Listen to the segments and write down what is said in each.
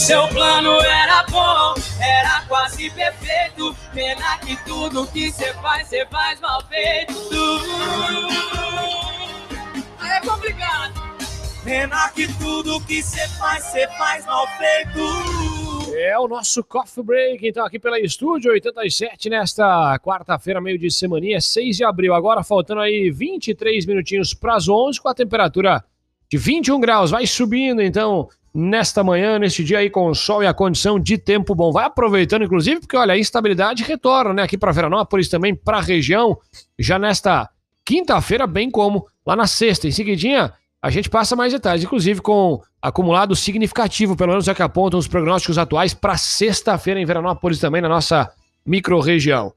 Seu plano era bom, era quase perfeito. Pena que tudo que você faz, você faz mal feito. Aí é complicado. Pena que tudo que você faz, você faz mal feito. É o nosso Coffee Break, então, aqui pela Estúdio 87, nesta quarta-feira, meio de semaninha, 6 de abril. Agora faltando aí 23 minutinhos para as 11, com a temperatura de 21 graus. Vai subindo, então, nesta manhã, neste dia aí, com o sol e a condição de tempo bom. Vai aproveitando, inclusive, porque, olha, a instabilidade retorna, né, aqui para Veranópolis, também para a região, já nesta quinta-feira, bem como lá na sexta. Em seguidinha a gente passa mais detalhes, inclusive com acumulado significativo, pelo menos é que apontam os prognósticos atuais para sexta-feira em Veranópolis, também na nossa microrregião.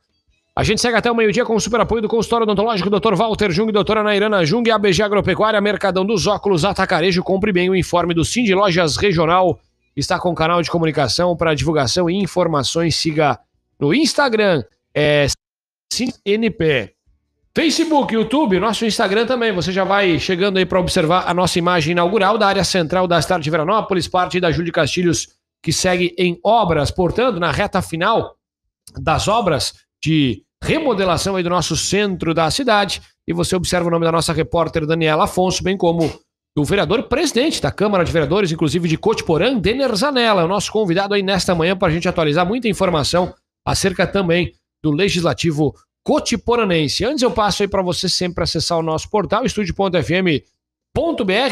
A gente segue até o meio-dia com o super apoio do consultório odontológico Dr. Walter Jung, doutora Nairana Jung, ABG Agropecuária, Mercadão dos Óculos, Atacarejo. Compre bem o informe do Cindy Lojas Regional. Está com canal de comunicação para divulgação e informações. Siga no Instagram, é CNP. Facebook, YouTube, nosso Instagram também. Você já vai chegando aí para observar a nossa imagem inaugural da área central da cidade de Veranópolis, parte da Júlio Castilhos, que segue em obras, portanto, na reta final das obras de remodelação aí do nosso centro da cidade. E você observa o nome da nossa repórter Daniela Afonso, bem como do vereador presidente da Câmara de Vereadores, inclusive de Cotiporã, Denner Zanella, o nosso convidado aí nesta manhã para a gente atualizar muita informação acerca também do Legislativo Cotiporanense. Antes eu passo aí para você sempre acessar o nosso portal estúdio.fm.br,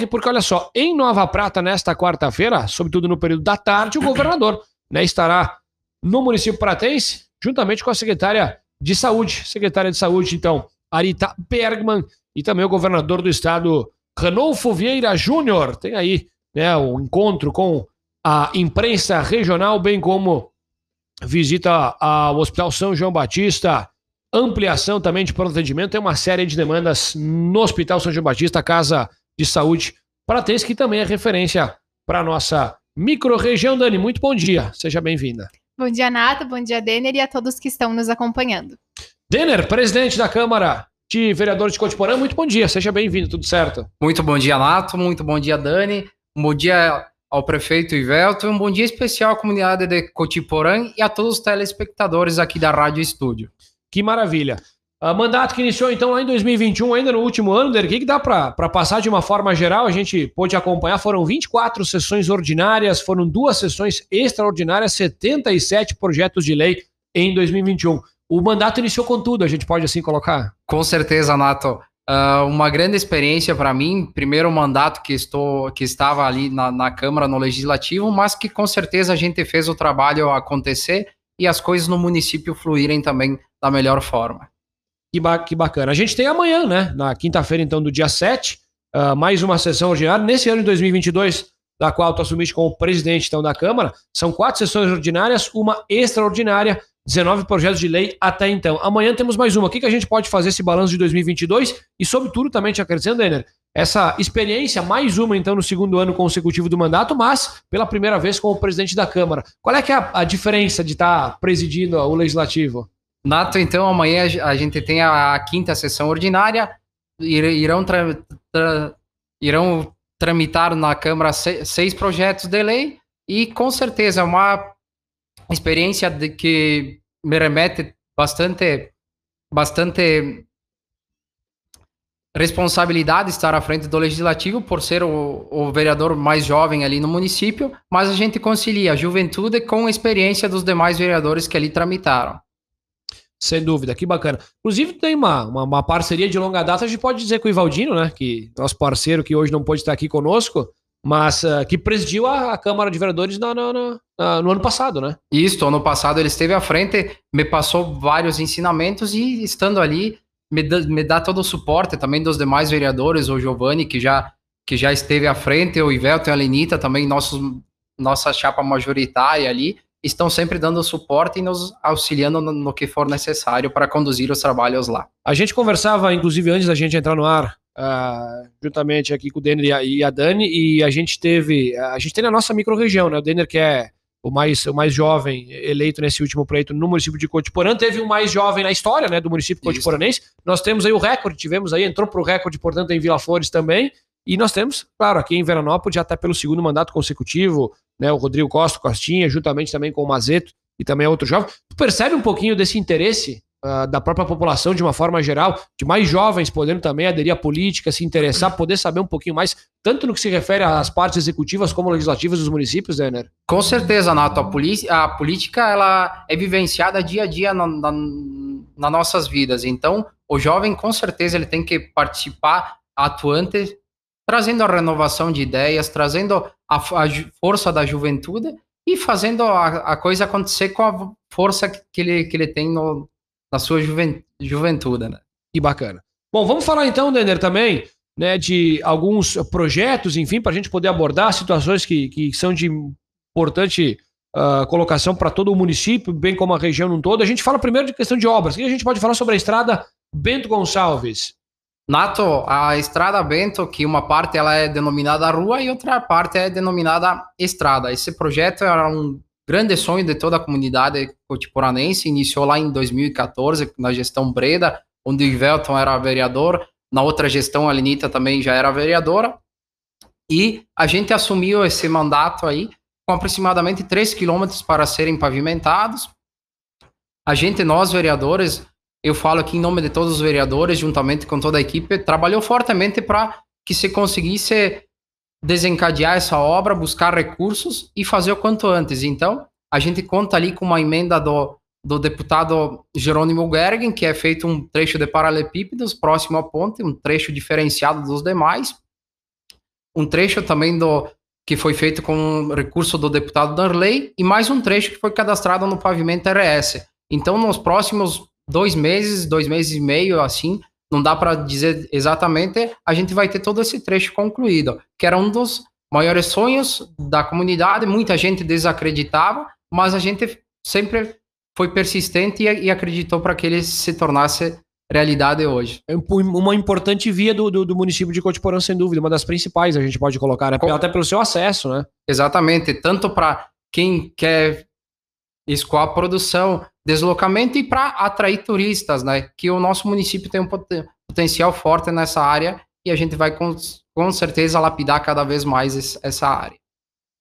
porque olha só, em Nova Prata nesta quarta-feira, sobretudo no período da tarde, o governador né, estará no município pratense, juntamente com a secretária de saúde, secretária de saúde, então, Arita Bergman, e também o governador do estado, Ranolfo Vieira Júnior. Tem aí né, o um encontro com a imprensa regional, bem como visita ao Hospital São João Batista, ampliação também de pronto atendimento. Tem uma série de demandas no Hospital São João Batista, Casa de Saúde Pratense, que também é referência para a nossa microrregião. Dani, muito bom dia. Seja bem-vinda. Bom dia, Nato. Bom dia, Denner, e a todos que estão nos acompanhando. Denner, presidente da Câmara de Vereadores de Cotiporã, muito bom dia. Seja bem-vindo, tudo certo? Muito bom dia, Nato. Muito bom dia, Dani. Um bom dia ao prefeito Ivelto e um bom dia especial à comunidade de Cotiporã e a todos os telespectadores aqui da Rádio Estúdio. Que maravilha. Uh, mandato que iniciou então lá em 2021, ainda no último ano, o que, que dá para passar de uma forma geral? A gente pôde acompanhar, foram 24 sessões ordinárias, foram duas sessões extraordinárias, 77 projetos de lei em 2021. O mandato iniciou com tudo, a gente pode assim colocar? Com certeza, Nato. Uh, uma grande experiência para mim, primeiro mandato que estou que estava ali na, na Câmara, no Legislativo, mas que com certeza a gente fez o trabalho acontecer e as coisas no município fluírem também da melhor forma. Que, ba que bacana. A gente tem amanhã, né? Na quinta-feira, então, do dia 7, uh, ah, mais uma sessão ordinária. Nesse ano de 2022, da qual tu assumiste como presidente então, da Câmara, são quatro sessões ordinárias, uma extraordinária, 19 projetos de lei até então. Amanhã temos mais uma. O que, que a gente pode fazer esse balanço de 2022? E, sobretudo, também te acrescentando, Denner, essa experiência, mais uma então no segundo ano consecutivo do mandato, mas pela primeira vez como presidente da Câmara. Qual é que é a, a diferença de estar tá presidindo o Legislativo? Nato, então amanhã a gente tem a, quinta sessão ordinária, irão, tra, tra, irão tramitar na Câmara seis projetos de lei e com certeza uma experiência de que me remete bastante, bastante responsabilidade estar à frente do legislativo por ser o, o, vereador mais jovem ali no município, mas a gente concilia a juventude com a experiência dos demais vereadores que ali tramitaram. Sem dúvida, que bacana. Inclusive, tem uma, uma, uma, parceria de longa data, a gente pode dizer com o Ivaldino, né? Que nosso parceiro que hoje não pode estar aqui conosco, mas uh, que presidiu a, a, Câmara de Vereadores no, no, no, no, ano passado, né? Isso, ano passado ele esteve à frente, me passou vários ensinamentos e estando ali, me dá, me dá todo o suporte também dos demais vereadores, o Giovanni, que já, que já esteve à frente, o Ivelto e a Lenita, também nossos, nossa chapa majoritária ali, estão sempre dando suporte e nos auxiliando no, no que for necessário para conduzir os trabalhos lá. A gente conversava, inclusive, antes da gente entrar no ar, uh, juntamente aqui com o Denner e a, e a, Dani, e a gente teve, a gente tem na nossa microrregião, né? O Denner que é o mais, o mais jovem eleito nesse último pleito no município de Cotiporã, teve o mais jovem na história, né, do município cotiporanense. Nós temos aí o recorde, tivemos aí, entrou para o recorde, portanto, em Vila Flores também. E nós temos, claro, aqui em Veranópolis, já está pelo segundo mandato consecutivo, né? O Rodrigo Costa, Costinha, juntamente também com o Mazeto e também outro jovem. Tu percebe um pouquinho desse interesse uh, da própria população de uma forma geral, de mais jovens podendo também aderir à política, se interessar, poder saber um pouquinho mais, tanto no que se refere às partes executivas como legislativas dos municípios, Denner? Com certeza, Nato. A, a política ela é vivenciada dia a dia na, na, nas nossas vidas. Então, o jovem, com certeza, ele tem que participar atuante, trazendo a renovação de ideias, trazendo a, a força da juventude e fazendo a, a, coisa acontecer com a força que ele, que ele tem no, na sua juven, juventude, né? Que bacana. Bom, vamos falar então, Denner, também né, de alguns projetos, enfim, para a gente poder abordar situações que, que são de importante uh, colocação para todo o município, bem como a região no todo. A gente fala primeiro de questão de obras. O que a gente pode falar sobre a estrada Bento Gonçalves? Nato, a estrada Bento, que uma parte ela é denominada rua e outra parte é denominada estrada. Esse projeto era um grande sonho de toda a comunidade cotiporanense, iniciou lá em 2014, na gestão Breda, onde o Ivelton era vereador, na outra gestão a Lenita também já era vereadora, e a gente assumiu esse mandato aí com aproximadamente 3 quilômetros para serem pavimentados. A gente, nós vereadores, eu falo aqui em nome de todos os vereadores, juntamente com toda a equipe, trabalhou fortemente para que se conseguisse desencadear essa obra, buscar recursos e fazer o quanto antes. Então, a gente conta ali com uma emenda do, do deputado Jerônimo Gergen, que é feito um trecho de paralelepípedos próximo à ponte, um trecho diferenciado dos demais. Um trecho também do que foi feito com recurso do deputado Darley e mais um trecho que foi cadastrado no pavimento RS. Então, nos próximos dois meses, dois meses e meio, assim, não dá para dizer exatamente, a gente vai ter todo esse trecho concluído, que era um dos maiores sonhos da comunidade, muita gente desacreditava, mas a gente sempre foi persistente e, e acreditou para que ele se tornasse realidade hoje. É uma importante via do, do, do, município de Cotiporã, sem dúvida, uma das principais a gente pode colocar, né? até pelo seu acesso, né? Exatamente, tanto para quem quer escoar a produção, deslocamento e para atrair turistas, né? Que o nosso município tem um poten potencial forte nessa área e a gente vai com, com certeza lapidar cada vez mais essa área.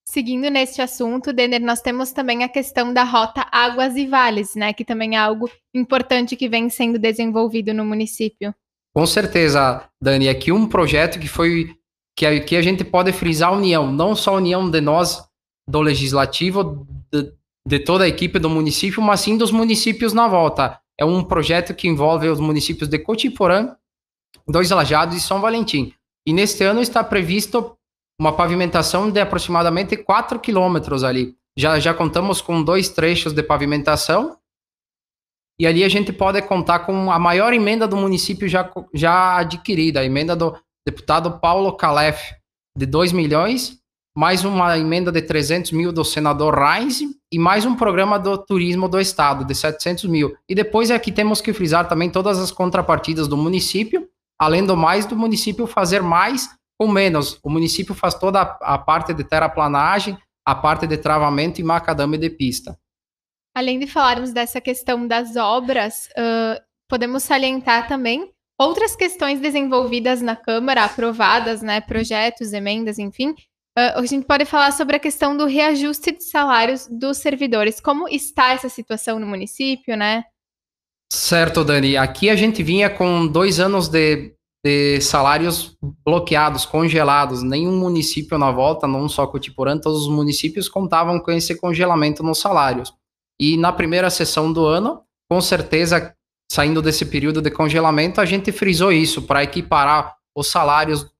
Seguindo neste assunto, Denner, nós temos também a questão da rota Águas e Vales, né? Que também é algo importante que vem sendo desenvolvido no município. Com certeza, Dani. Aqui um projeto que foi que a, que a gente pode frisar a união, não só a união de nós do legislativo, de, de toda a equipe do município, mas sim dos municípios na volta. É um projeto que envolve os municípios de Cotiporã, Dois Lajados e São Valentim. E neste ano está previsto uma pavimentação de aproximadamente 4 quilômetros ali. Já, já contamos com dois trechos de pavimentação e ali a gente pode contar com a maior emenda do município já, já adquirida, a emenda do deputado Paulo Calef, de 2 milhões, mais uma emenda de 300 mil do senador Reis e mais um programa do turismo do estado de 700 mil. E depois aqui temos que frisar também todas as contrapartidas do município, além do mais do município fazer mais com menos. O município faz toda a, parte de terraplanagem, a parte de travamento e macadame de pista. Além de falarmos dessa questão das obras, uh, podemos salientar também outras questões desenvolvidas na Câmara, aprovadas, né, projetos, emendas, enfim, a gente pode falar sobre a questão do reajuste de salários dos servidores. Como está essa situação no município, né? Certo, Dani. Aqui a gente vinha com dois anos de, de salários bloqueados, congelados. Nenhum município na volta, não só Cotiporã, todos os municípios contavam com esse congelamento nos salários. E na primeira sessão do ano, com certeza, saindo desse período de congelamento, a gente frisou isso para equiparar os salários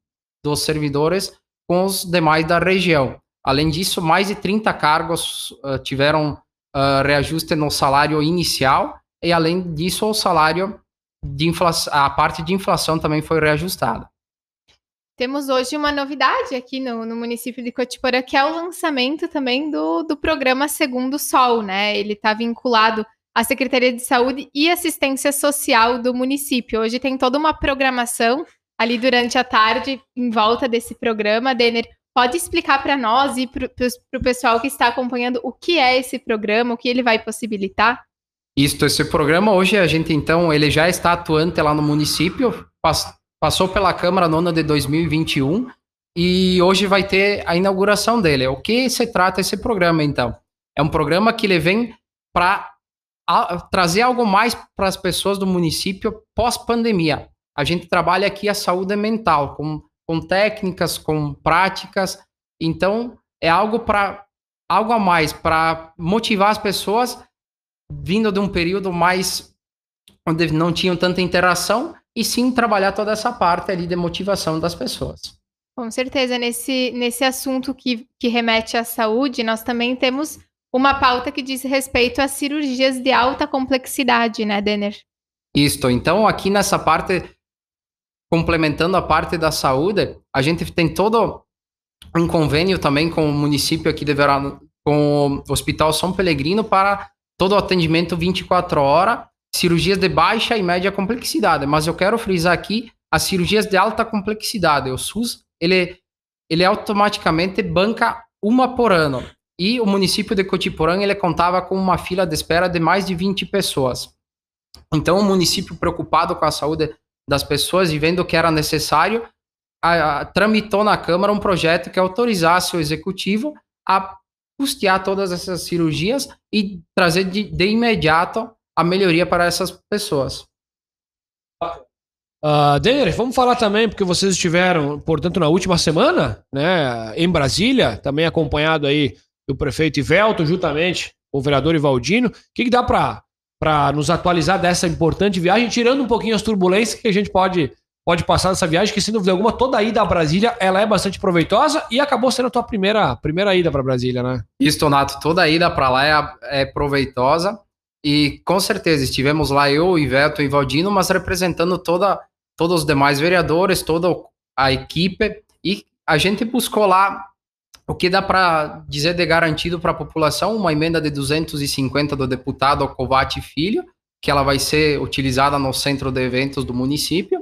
dos servidores com os demais da região. Além disso, mais de 30 cargos uh, tiveram uh, reajuste no salário inicial e, além disso, o salário de inflação, a parte de inflação também foi reajustada. Temos hoje uma novidade aqui no, no município de Cotiporã, que é o lançamento também do, do programa Segundo Sol, né? Ele está vinculado à Secretaria de Saúde e Assistência Social do município. Hoje tem toda uma programação ali durante a tarde em volta desse programa. Denner, pode explicar para nós e para o pessoal que está acompanhando o que é esse programa, o que ele vai possibilitar? Isso, esse programa hoje a gente então, ele já está atuante lá no município, passou pela Câmara no ano de 2021, e hoje vai ter a inauguração dele. O que se trata esse programa, então? É um programa que ele vem para trazer algo mais para as pessoas do município pós-pandemia. A gente trabalha aqui a saúde mental, com, com técnicas, com práticas. Então, é algo para algo a mais para motivar as pessoas vindo de um período mais onde não tinham tanta interação e sim trabalhar toda essa parte ali de motivação das pessoas. Com certeza, nesse, nesse assunto que, que remete à saúde, nós também temos uma pauta que diz respeito às cirurgias de alta complexidade, né, Denner? Isto. Então, aqui nessa parte, complementando a parte da saúde, a gente tem todo um convênio também com o município aqui de Verano, com o Hospital São Pelegrino para todo o atendimento 24 horas, cirurgias de baixa e média complexidade. Mas eu quero frisar aqui as cirurgias de alta complexidade. O SUS, ele, ele automaticamente banca uma por ano. E o município de Cotiporã, ele contava com uma fila de espera de mais de 20 pessoas. Então, o município preocupado com a saúde das pessoas e vendo que era necessário, a, a, tramitou na Câmara um projeto que autorizasse o executivo a custear todas essas cirurgias e trazer de, de imediato a melhoria para essas pessoas. Uh, Denner, vamos falar também, porque vocês estiveram, portanto, na última semana, né, em Brasília, também acompanhado aí do prefeito Ivelto, juntamente com o vereador Ivaldino. O que, que dá para nos atualizar dessa importante viagem, tirando um pouquinho as turbulências que a gente pode, pode passar nessa viagem, que sem dúvida alguma, toda a ida a Brasília ela é bastante proveitosa e acabou sendo a tua primeira, primeira ida para Brasília, né? Isso, Donato, toda a ida para lá é, é proveitosa. E com certeza estivemos lá eu, Iveto e Valdino, mas representando toda, todos os demais vereadores, toda a equipe. E a gente buscou lá o que dá para dizer de garantido para a população? Uma emenda de 250 do deputado Covati Filho, que ela vai ser utilizada no centro de eventos do município.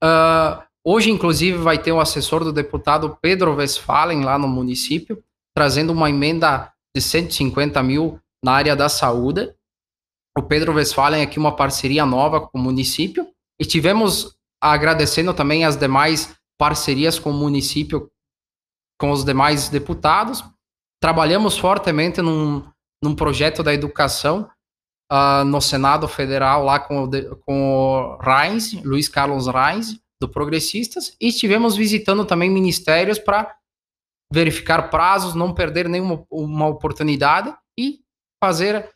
Uh, hoje, inclusive, vai ter o assessor do deputado Pedro Westphalen lá no município, trazendo uma emenda de 150 mil na área da saúde. O Pedro Westphalen aqui uma parceria nova com o município. E tivemos agradecendo também as demais parcerias com o município com os demais deputados. Trabalhamos fortemente num, num projeto da educação uh, no Senado Federal, lá com o, com o Luiz Carlos Reins, do Progressistas, e estivemos visitando também ministérios para verificar prazos, não perder nenhuma uma oportunidade e fazer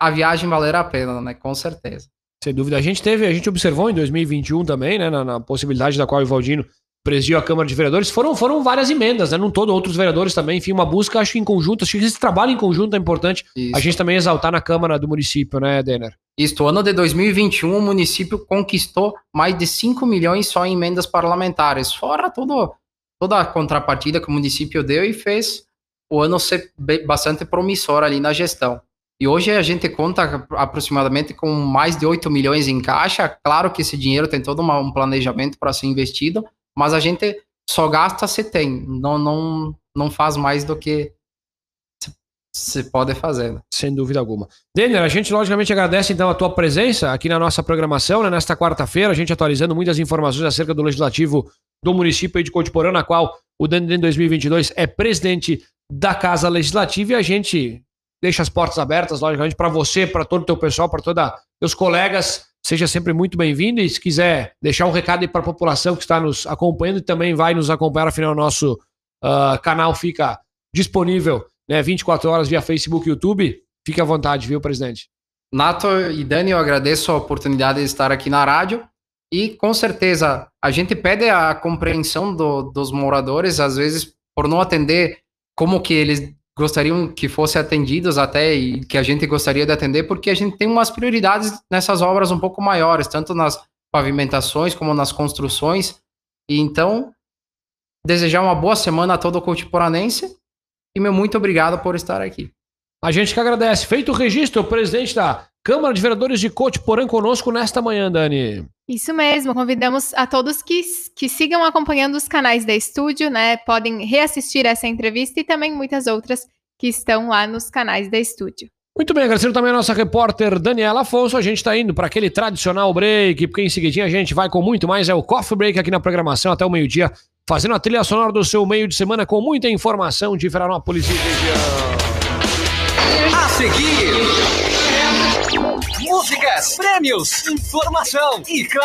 a viagem valer a pena, né? Com certeza. Sem dúvida. A gente teve, a gente observou em 2021 também, né, na, na possibilidade da qual o Ivaldino presidiu a Câmara de Vereadores, foram, foram várias emendas, né? Não todo, outros vereadores também, enfim, uma busca, acho que em conjunto, acho que esse trabalho em conjunto é importante Isso. a gente também exaltar na Câmara do município, né, Denner? Isso, ano de 2021, o município conquistou mais de 5 milhões só em emendas parlamentares, fora todo, toda a contrapartida que o município deu e fez o ano ser bastante promissor ali na gestão. E hoje a gente conta aproximadamente com mais de 8 milhões em caixa. Claro que esse dinheiro tem todo um planejamento para ser investido, mas a gente só gasta se tem, não, não, não faz mais do que se pode fazer. Né? Sem dúvida alguma. Denner, a gente logicamente agradece então a tua presença aqui na nossa programação, né, nesta quarta-feira, a gente atualizando muitas informações acerca do legislativo do município de Cotiporã, na qual o Denner em 2022 é presidente da Casa Legislativa e a gente deixa as portas abertas, logicamente, para você, para todo o teu pessoal, para todos os colegas Seja sempre muito bem-vindo e se quiser deixar um recado aí para a população que está nos acompanhando e também vai nos acompanhar, afinal, o nosso uh, canal fica disponível né, 24 horas via Facebook e YouTube. Fique à vontade, viu, presidente? Nato e Dani, eu agradeço a oportunidade de estar aqui na rádio e com certeza a gente pede a compreensão do, dos moradores, às vezes por não atender como que eles gostariam que fossem atendidos até e que a gente gostaria de atender, porque a gente tem umas prioridades nessas obras um pouco maiores, tanto nas pavimentações como nas construções. E então, desejar uma boa semana a todo o Cotiporanense e meu muito obrigado por estar aqui. A gente que agradece. Feito o registro, o presidente da Câmara de Vereadores de Cotiporã conosco nesta manhã, Dani. Isso mesmo, convidamos a todos que, que sigam acompanhando os canais da Estúdio, né? Podem reassistir essa entrevista e também muitas outras que estão lá nos canais da Estúdio. Muito bem, agradecendo também a nossa repórter Daniela Afonso. A gente está indo para aquele tradicional break, porque em seguidinho a gente vai com muito mais. É o Coffee Break aqui na programação até o meio-dia fazendo a trilha sonora do seu meio de semana com muita informação de Veranópolis e região. A seguir, músicas, prêmios, informação e claro.